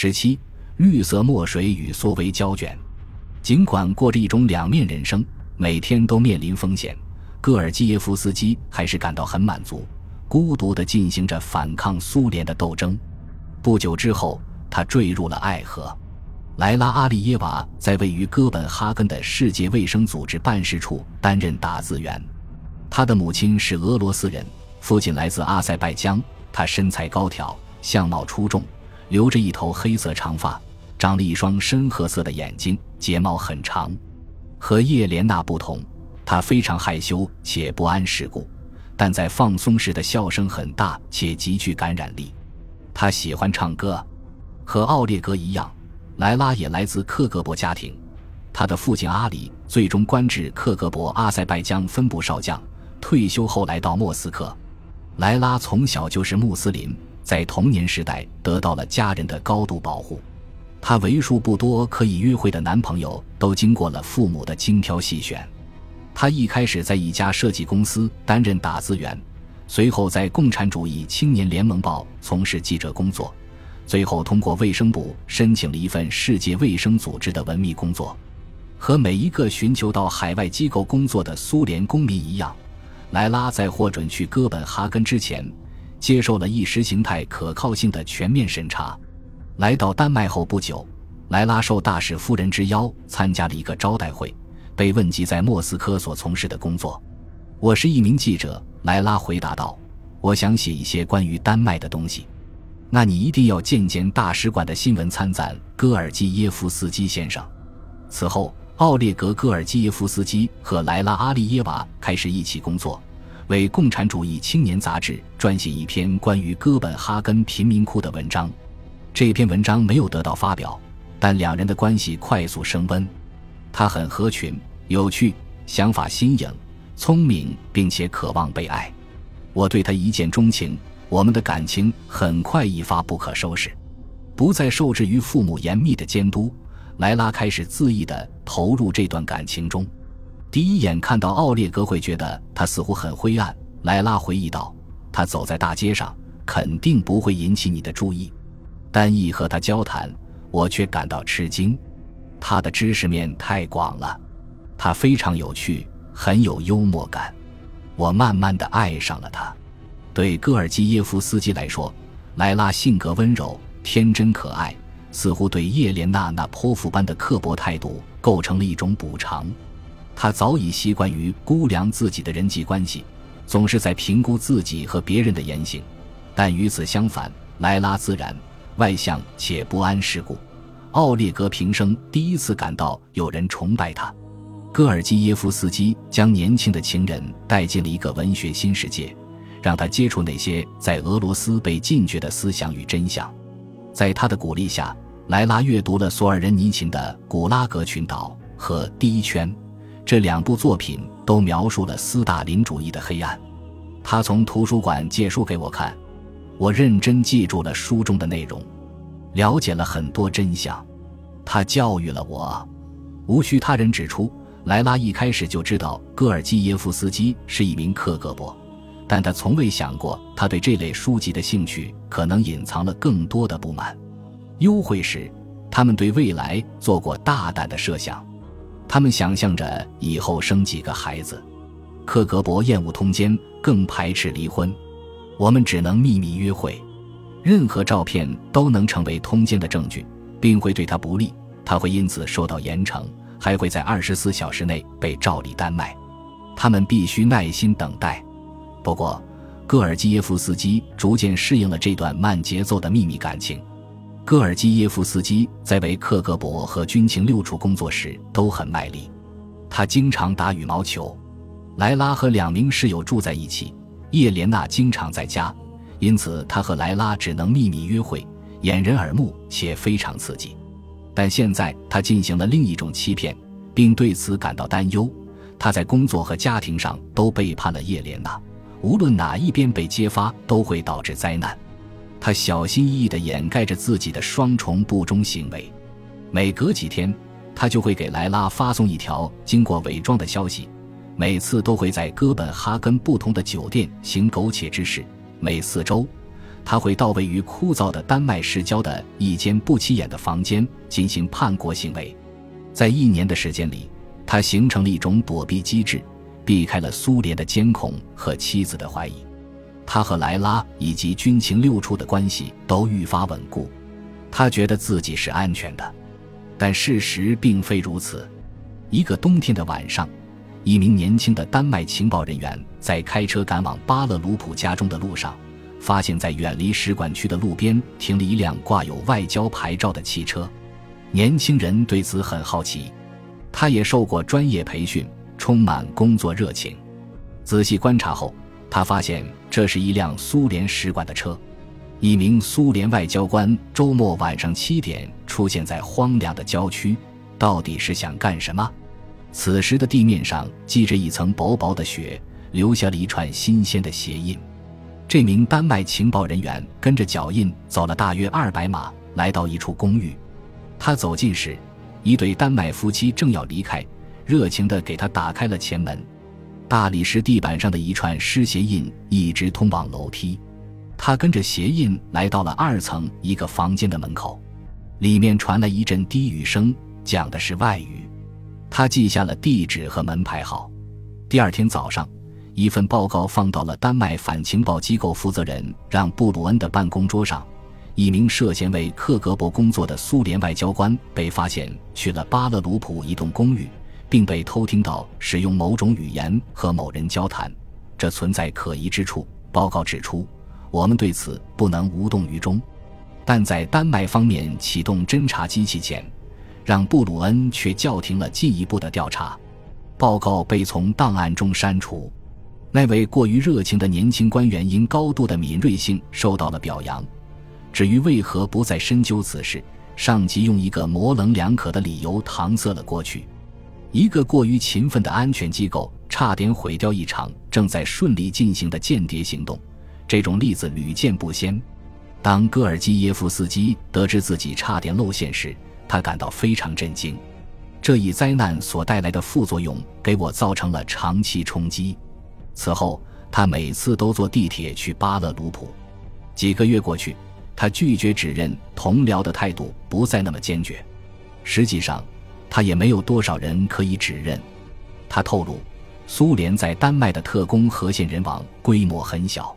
十七，绿色墨水与缩微胶卷。尽管过着一种两面人生，每天都面临风险，戈尔基耶夫斯基还是感到很满足，孤独地进行着反抗苏联的斗争。不久之后，他坠入了爱河。莱拉·阿利耶娃在位于哥本哈根的世界卫生组织办事处担任打字员。他的母亲是俄罗斯人，父亲来自阿塞拜疆。他身材高挑，相貌出众，留着一头黑色长发，长了一双深褐色的眼睛，睫毛很长。和叶莲娜不同，她非常害羞且不谙世故，但在放松时的笑声很大且极具感染力。他喜欢唱歌，和奥列格一样。莱拉也来自克格勃家庭，他的父亲阿里最终官至克格勃阿塞拜疆分部少将，退休后来到莫斯科。莱拉从小就是穆斯林，在童年时代得到了家人的高度保护。她为数不多可以约会的男朋友都经过了父母的精挑细选。她一开始在一家设计公司担任打字员，随后在共产主义青年联盟报从事记者工作。最后，通过卫生部申请了一份世界卫生组织的文秘工作。和每一个寻求到海外机构工作的苏联公民一样，莱拉在获准去哥本哈根之前，接受了意识形态可靠性的全面审查。来到丹麦后不久，莱拉受大使夫人之邀参加了一个招待会，被问及在莫斯科所从事的工作。我是一名记者，莱拉回答道：“我想写一些关于丹麦的东西。”那你一定要见见大使馆的新闻参赞戈尔基耶夫斯基先生。此后，奥列格·戈尔基耶夫斯基和莱拉·阿利耶娃开始一起工作，为《共产主义青年》杂志撰写一篇关于哥本哈根贫民窟的文章。这篇文章没有得到发表，但两人的关系快速升温。他很合群、有趣、想法新颖、聪明，并且渴望被爱。我对他一见钟情。我们的感情很快一发不可收拾，不再受制于父母严密的监督，莱拉开始恣意地投入这段感情中。第一眼看到奥列格会觉得他似乎很灰暗，莱拉回忆道：“他走在大街上，肯定不会引起你的注意。但一和他交谈，我却感到吃惊。他的知识面太广了，他非常有趣，很有幽默感。我慢慢地爱上了他。”对戈尔基耶夫斯基来说，莱拉性格温柔、天真可爱，似乎对叶莲娜那泼妇般的刻薄态度构成了一种补偿。他早已习惯于估量自己的人际关系，总是在评估自己和别人的言行。但与此相反，莱拉自然、外向且不谙世故。奥列格平生第一次感到有人崇拜他。戈尔基耶夫斯基将年轻的情人带进了一个文学新世界。让他接触那些在俄罗斯被禁绝的思想与真相。在他的鼓励下，莱拉阅读了索尔仁尼琴的《古拉格群岛》和《第一圈》，这两部作品都描述了斯大林主义的黑暗。他从图书馆借书给我看，我认真记住了书中的内容，了解了很多真相。他教育了我。无需他人指出，莱拉一开始就知道戈尔基耶夫斯基是一名克格勃。但他从未想过，他对这类书籍的兴趣可能隐藏了更多的不满。幽会时，他们对未来做过大胆的设想，他们想象着以后生几个孩子。克格勃厌恶通奸，更排斥离婚。我们只能秘密约会，任何照片都能成为通奸的证据，并会对他不利。他会因此受到严惩，还会在二十四小时内被召离丹麦。他们必须耐心等待。不过，戈尔基耶夫斯基逐渐适应了这段慢节奏的秘密感情。戈尔基耶夫斯基在为克格勃和军情六处工作时都很卖力，他经常打羽毛球。莱拉和两名室友住在一起，叶莲娜经常在家，因此他和莱拉只能秘密约会，掩人耳目且非常刺激。但现在他进行了另一种欺骗，并对此感到担忧。他在工作和家庭上都背叛了叶莲娜。无论哪一边被揭发，都会导致灾难。他小心翼翼地掩盖着自己的双重不忠行为。每隔几天，他就会给莱拉发送一条经过伪装的消息。每次都会在哥本哈根不同的酒店行苟且之事。每四周，他会到位于枯燥的丹麦市郊的一间不起眼的房间进行叛国行为。在一年的时间里，他形成了一种躲避机制，避开了苏联的监控和妻子的怀疑。他和莱拉以及军情六处的关系都愈发稳固，他觉得自己是安全的。但事实并非如此。一个冬天的晚上，一名年轻的丹麦情报人员在开车赶往巴勒鲁普家中的路上。发现，在远离使馆区的路边停了一辆挂有外交牌照的汽车。年轻人对此很好奇，他也受过专业培训，充满工作热情。仔细观察后，他发现这是一辆苏联使馆的车。一名苏联外交官周末晚上七点出现在荒凉的郊区，到底是想干什么？此时的地面上积着一层薄薄的雪，留下了一串新鲜的鞋印。这名丹麦情报人员跟着脚印走了大约二百码，来到一处公寓。他走近时，一对丹麦夫妻正要离开，热情地给他打开了前门。大理石地板上的一串湿鞋印一直通往楼梯。他跟着鞋印来到了二层一个房间的门口，里面传来一阵低语声，讲的是外语。他记下了地址和门牌号。第二天早上。一份报告放到了丹麦反情报机构负责人让·布鲁恩的办公桌上。一名涉嫌为克格勃工作的苏联外交官被发现去了巴勒鲁普一栋公寓，并被偷听到使用某种语言和某人交谈，这存在可疑之处。报告指出，我们对此不能无动于衷，但在丹麦方面启动侦察机器前，让·布鲁恩却叫停了进一步的调查。报告被从档案中删除。那位过于热情的年轻官员因高度的敏锐性受到了表扬。至于为何不再深究此事，上级用一个模棱两可的理由搪塞了过去。一个过于勤奋的安全机构差点毁掉一场正在顺利进行的间谍行动，这种例子屡见不鲜。当戈尔基耶夫斯基得知自己差点露馅时，他感到非常震惊。这一灾难所带来的副作用给我造成了长期冲击。此后，他每次都坐地铁去巴勒鲁普。几个月过去，他拒绝指认同僚的态度不再那么坚决。实际上，他也没有多少人可以指认。他透露，苏联在丹麦的特工和线人网规模很小。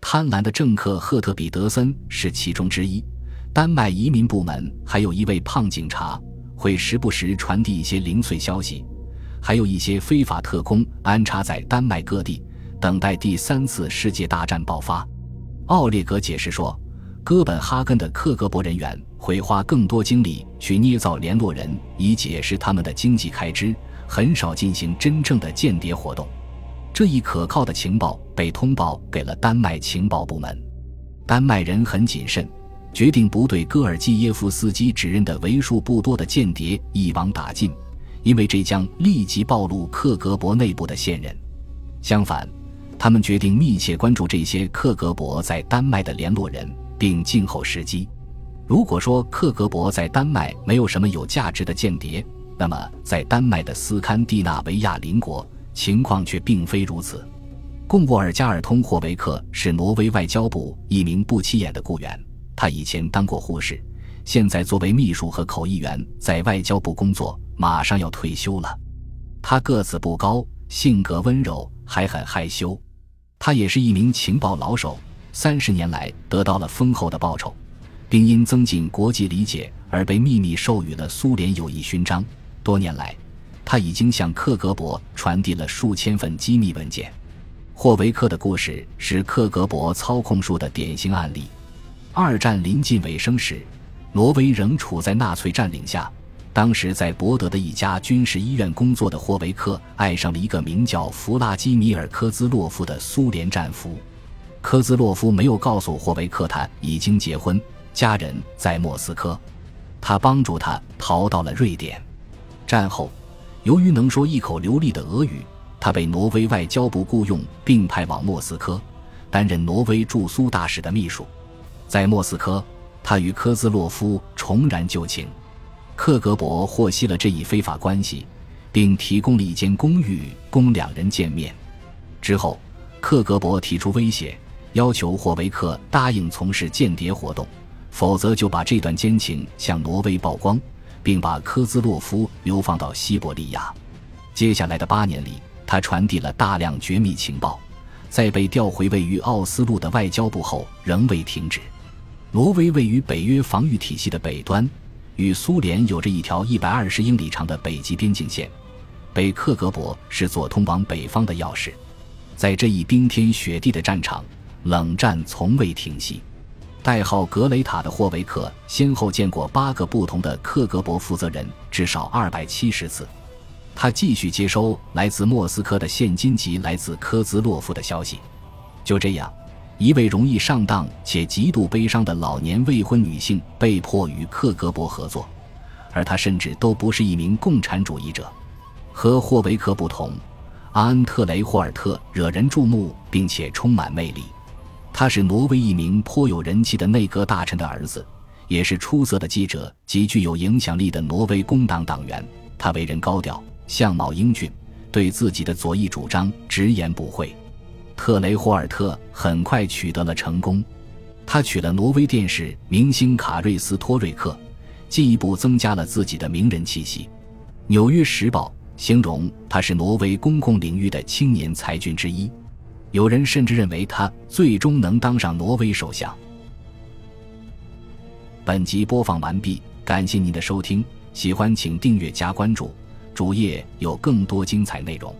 贪婪的政客赫特彼得森是其中之一。丹麦移民部门还有一位胖警察，会时不时传递一些零碎消息。还有一些非法特工安插在丹麦各地，等待第三次世界大战爆发。奥列格解释说，哥本哈根的克格勃人员会花更多精力去捏造联络人，以解释他们的经济开支，很少进行真正的间谍活动。这一可靠的情报被通报给了丹麦情报部门。丹麦人很谨慎，决定不对戈尔基耶夫斯基指认的为数不多的间谍一网打尽。因为这将立即暴露克格勃内部的线人。相反，他们决定密切关注这些克格勃在丹麦的联络人，并静候时机。如果说克格勃在丹麦没有什么有价值的间谍，那么在丹麦的斯堪的纳维亚邻国情况却并非如此。贡沃尔加尔通霍维克是挪威外交部一名不起眼的雇员，他以前当过护士，现在作为秘书和口译员在外交部工作。马上要退休了，他个子不高，性格温柔，还很害羞。他也是一名情报老手，三十年来得到了丰厚的报酬，并因增进国际理解而被秘密授予了苏联友谊勋章。多年来，他已经向克格勃传递了数千份机密文件。霍维克的故事是克格勃操控术的典型案例。二战临近尾声时，挪威仍处在纳粹占领下。当时在博德的一家军事医院工作的霍维克爱上了一个名叫弗拉基米尔·科兹洛夫的苏联战俘。科兹洛夫没有告诉霍维克他已经结婚，家人在莫斯科。他帮助他逃到了瑞典。战后，由于能说一口流利的俄语，他被挪威外交部雇佣，并派往莫斯科，担任挪威驻苏大使的秘书。在莫斯科，他与科兹洛夫重燃旧情。克格勃获悉了这一非法关系，并提供了一间公寓供两人见面。之后，克格勃提出威胁，要求霍维克答应从事间谍活动，否则就把这段奸情向挪威曝光，并把科兹洛夫流放到西伯利亚。接下来的八年里，他传递了大量绝密情报，在被调回位于奥斯陆的外交部后，仍未停止。挪威位于北约防御体系的北端，与苏联有着一条一百二十英里长的北极边境线，北克格勃是做通往北方的钥匙。在这一冰天雪地的战场，冷战从未停息。代号格雷塔的霍维克先后见过八个不同的克格勃负责人，至少二百七十次。他继续接收来自莫斯科的现金及来自科兹洛夫的消息。就这样，一位容易上当且极度悲伤的老年未婚女性被迫与克格勃合作，而她甚至都不是一名共产主义者。和霍维克不同，阿恩特雷霍尔特惹人注目并且充满魅力。他是挪威一名颇有人气的内阁大臣的儿子，也是出色的记者及具有影响力的挪威工党党员。他为人高调。相貌英俊，对自己的左翼主张直言不讳。特雷霍尔特很快取得了成功，他娶了挪威电视明星卡瑞斯托瑞克，进一步增加了自己的名人气息。《纽约时报》形容他是挪威公共领域的青年才俊之一，有人甚至认为他最终能当上挪威首相。本集播放完毕，感谢您的收听，喜欢请订阅加关注。主页有更多精彩内容。